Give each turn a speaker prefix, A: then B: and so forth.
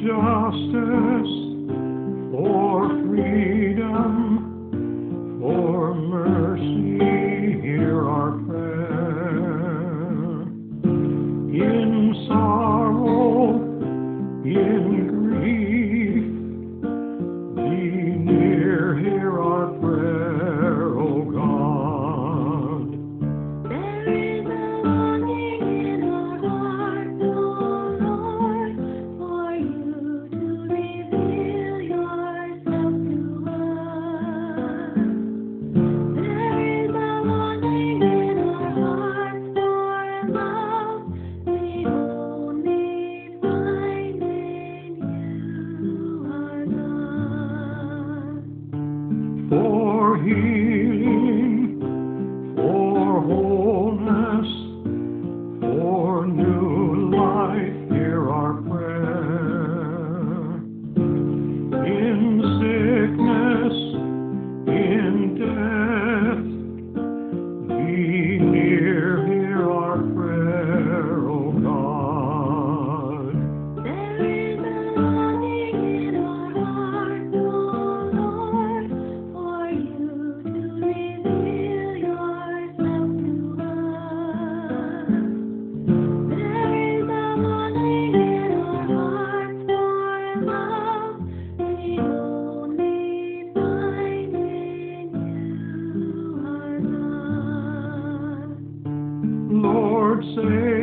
A: justice, for our